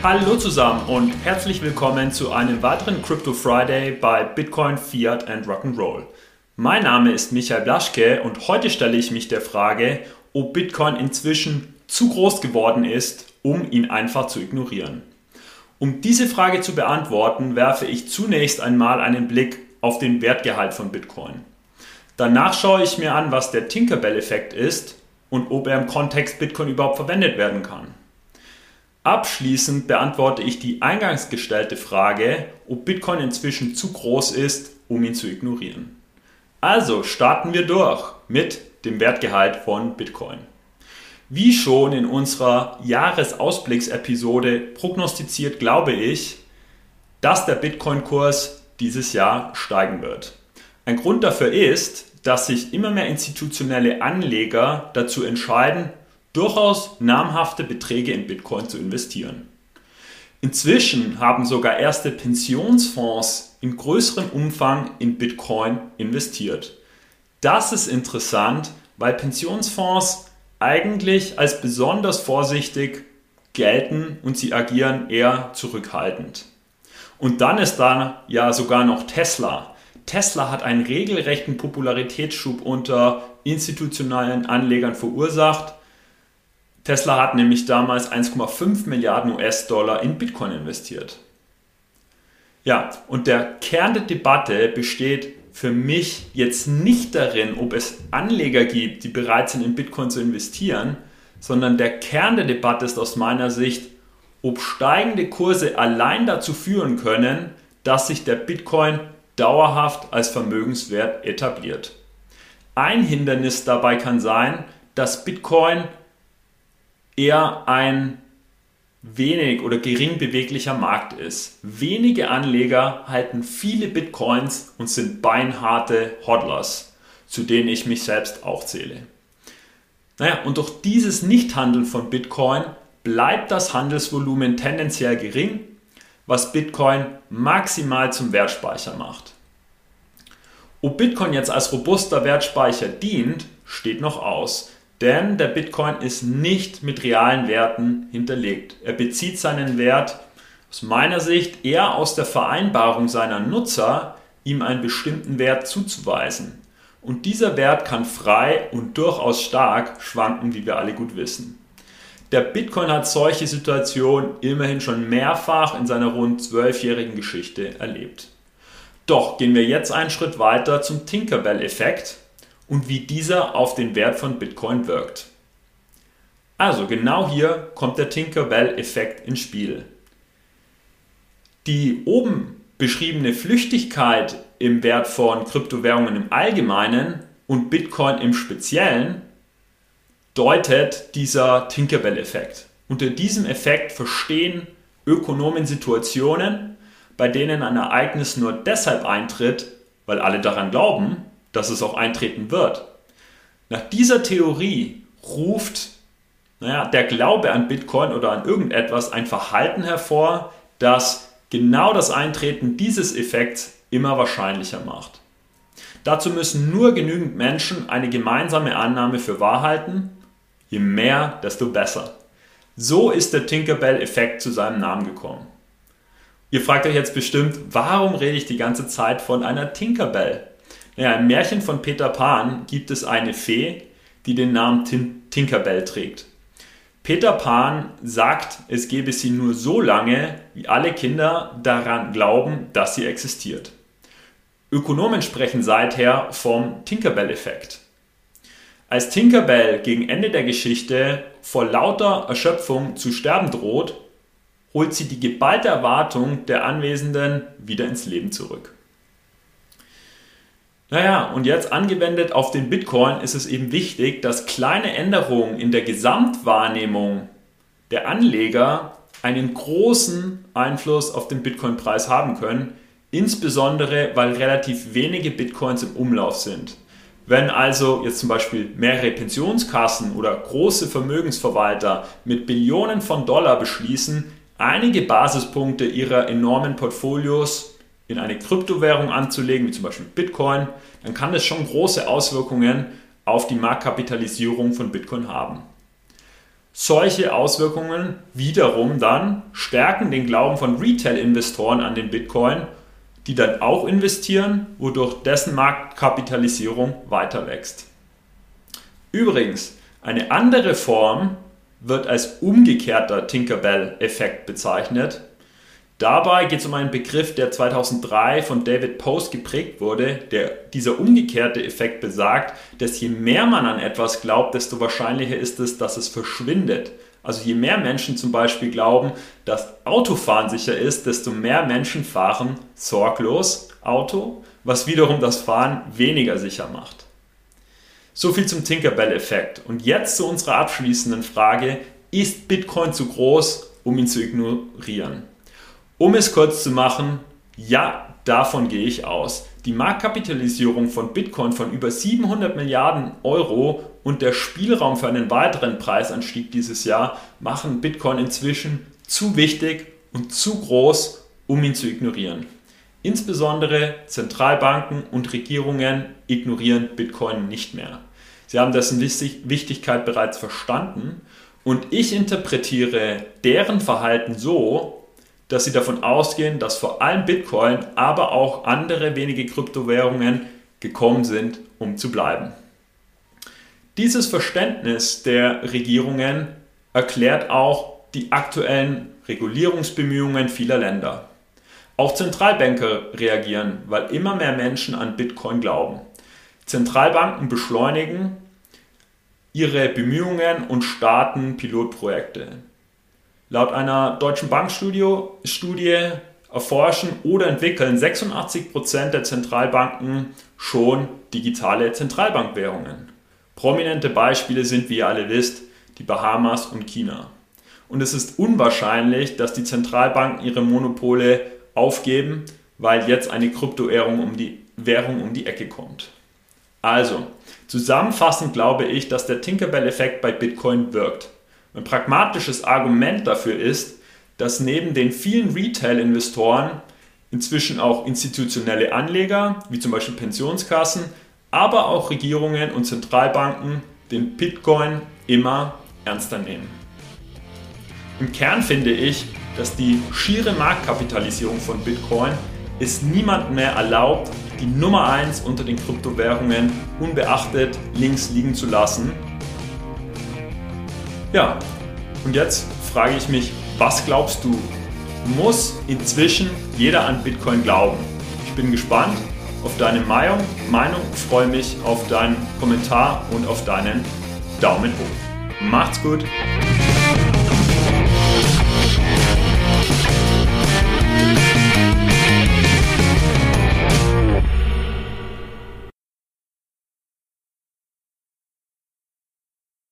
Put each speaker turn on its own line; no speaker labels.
Hallo zusammen und herzlich willkommen zu einem weiteren Crypto Friday bei Bitcoin, Fiat and Rock'n'Roll. Mein Name ist Michael Blaschke und heute stelle ich mich der Frage, ob Bitcoin inzwischen zu groß geworden ist, um ihn einfach zu ignorieren. Um diese Frage zu beantworten, werfe ich zunächst einmal einen Blick auf den Wertgehalt von Bitcoin. Danach schaue ich mir an, was der Tinkerbell-Effekt ist und ob er im Kontext Bitcoin überhaupt verwendet werden kann. Abschließend beantworte ich die eingangs gestellte Frage, ob Bitcoin inzwischen zu groß ist, um ihn zu ignorieren. Also starten wir durch mit dem Wertgehalt von Bitcoin. Wie schon in unserer Jahresausblicksepisode prognostiziert, glaube ich, dass der Bitcoin-Kurs dieses Jahr steigen wird. Ein Grund dafür ist, dass sich immer mehr institutionelle Anleger dazu entscheiden, durchaus namhafte Beträge in Bitcoin zu investieren. Inzwischen haben sogar erste Pensionsfonds in größerem Umfang in Bitcoin investiert. Das ist interessant, weil Pensionsfonds eigentlich als besonders vorsichtig gelten und sie agieren eher zurückhaltend. Und dann ist da ja sogar noch Tesla. Tesla hat einen regelrechten Popularitätsschub unter institutionellen Anlegern verursacht Tesla hat nämlich damals 1,5 Milliarden US-Dollar in Bitcoin investiert. Ja, und der Kern der Debatte besteht für mich jetzt nicht darin, ob es Anleger gibt, die bereit sind, in Bitcoin zu investieren, sondern der Kern der Debatte ist aus meiner Sicht, ob steigende Kurse allein dazu führen können, dass sich der Bitcoin dauerhaft als Vermögenswert etabliert. Ein Hindernis dabei kann sein, dass Bitcoin eher ein wenig oder gering beweglicher Markt ist. Wenige Anleger halten viele Bitcoins und sind beinharte Hodlers, zu denen ich mich selbst auch zähle. Naja, und durch dieses Nichthandeln von Bitcoin bleibt das Handelsvolumen tendenziell gering, was Bitcoin maximal zum Wertspeicher macht. Ob Bitcoin jetzt als robuster Wertspeicher dient, steht noch aus. Denn der Bitcoin ist nicht mit realen Werten hinterlegt. Er bezieht seinen Wert aus meiner Sicht eher aus der Vereinbarung seiner Nutzer, ihm einen bestimmten Wert zuzuweisen. Und dieser Wert kann frei und durchaus stark schwanken, wie wir alle gut wissen. Der Bitcoin hat solche Situationen immerhin schon mehrfach in seiner rund zwölfjährigen Geschichte erlebt. Doch gehen wir jetzt einen Schritt weiter zum Tinkerbell-Effekt, und wie dieser auf den Wert von Bitcoin wirkt. Also genau hier kommt der Tinkerbell-Effekt ins Spiel. Die oben beschriebene Flüchtigkeit im Wert von Kryptowährungen im Allgemeinen und Bitcoin im Speziellen deutet dieser Tinkerbell-Effekt. Unter diesem Effekt verstehen Ökonomen Situationen, bei denen ein Ereignis nur deshalb eintritt, weil alle daran glauben, dass es auch eintreten wird. Nach dieser Theorie ruft naja, der Glaube an Bitcoin oder an irgendetwas ein Verhalten hervor, das genau das Eintreten dieses Effekts immer wahrscheinlicher macht. Dazu müssen nur genügend Menschen eine gemeinsame Annahme für wahr halten. Je mehr, desto besser. So ist der Tinkerbell-Effekt zu seinem Namen gekommen. Ihr fragt euch jetzt bestimmt, warum rede ich die ganze Zeit von einer Tinkerbell? Ja, Im Märchen von Peter Pan gibt es eine Fee, die den Namen Tin Tinkerbell trägt. Peter Pan sagt, es gebe sie nur so lange, wie alle Kinder daran glauben, dass sie existiert. Ökonomen sprechen seither vom Tinkerbell-Effekt. Als Tinkerbell gegen Ende der Geschichte vor lauter Erschöpfung zu sterben droht, holt sie die geballte Erwartung der Anwesenden wieder ins Leben zurück. Naja, und jetzt angewendet auf den Bitcoin ist es eben wichtig, dass kleine Änderungen in der Gesamtwahrnehmung der Anleger einen großen Einfluss auf den Bitcoin-Preis haben können, insbesondere weil relativ wenige Bitcoins im Umlauf sind. Wenn also jetzt zum Beispiel mehrere Pensionskassen oder große Vermögensverwalter mit Billionen von Dollar beschließen, einige Basispunkte ihrer enormen Portfolios in eine Kryptowährung anzulegen, wie zum Beispiel Bitcoin, dann kann das schon große Auswirkungen auf die Marktkapitalisierung von Bitcoin haben. Solche Auswirkungen wiederum dann stärken den Glauben von Retail-Investoren an den Bitcoin, die dann auch investieren, wodurch dessen Marktkapitalisierung weiter wächst. Übrigens, eine andere Form wird als umgekehrter Tinkerbell-Effekt bezeichnet. Dabei geht es um einen Begriff, der 2003 von David Post geprägt wurde. Der, dieser umgekehrte Effekt besagt, dass je mehr man an etwas glaubt, desto wahrscheinlicher ist es, dass es verschwindet. Also je mehr Menschen zum Beispiel glauben, dass Autofahren sicher ist, desto mehr Menschen fahren sorglos Auto, was wiederum das Fahren weniger sicher macht. So viel zum Tinkerbell-Effekt. Und jetzt zu unserer abschließenden Frage, ist Bitcoin zu groß, um ihn zu ignorieren? Um es kurz zu machen, ja, davon gehe ich aus. Die Marktkapitalisierung von Bitcoin von über 700 Milliarden Euro und der Spielraum für einen weiteren Preisanstieg dieses Jahr machen Bitcoin inzwischen zu wichtig und zu groß, um ihn zu ignorieren. Insbesondere Zentralbanken und Regierungen ignorieren Bitcoin nicht mehr. Sie haben dessen Wichtigkeit bereits verstanden und ich interpretiere deren Verhalten so, dass sie davon ausgehen, dass vor allem Bitcoin, aber auch andere wenige Kryptowährungen gekommen sind, um zu bleiben. Dieses Verständnis der Regierungen erklärt auch die aktuellen Regulierungsbemühungen vieler Länder. Auch Zentralbanker reagieren, weil immer mehr Menschen an Bitcoin glauben. Zentralbanken beschleunigen ihre Bemühungen und starten Pilotprojekte. Laut einer deutschen Bankstudie erforschen oder entwickeln 86% der Zentralbanken schon digitale Zentralbankwährungen. Prominente Beispiele sind, wie ihr alle wisst, die Bahamas und China. Und es ist unwahrscheinlich, dass die Zentralbanken ihre Monopole aufgeben, weil jetzt eine Kryptowährung um die Währung um die Ecke kommt. Also, zusammenfassend glaube ich, dass der Tinkerbell-Effekt bei Bitcoin wirkt. Ein pragmatisches Argument dafür ist, dass neben den vielen Retail-Investoren inzwischen auch institutionelle Anleger, wie zum Beispiel Pensionskassen, aber auch Regierungen und Zentralbanken den Bitcoin immer ernster nehmen. Im Kern finde ich, dass die schiere Marktkapitalisierung von Bitcoin es niemand mehr erlaubt, die Nummer 1 unter den Kryptowährungen unbeachtet links liegen zu lassen. Ja, und jetzt frage ich mich, was glaubst du? Muss inzwischen jeder an Bitcoin glauben? Ich bin gespannt auf deine Meinung, Meinung freue mich auf deinen Kommentar und auf deinen Daumen hoch. Macht's gut!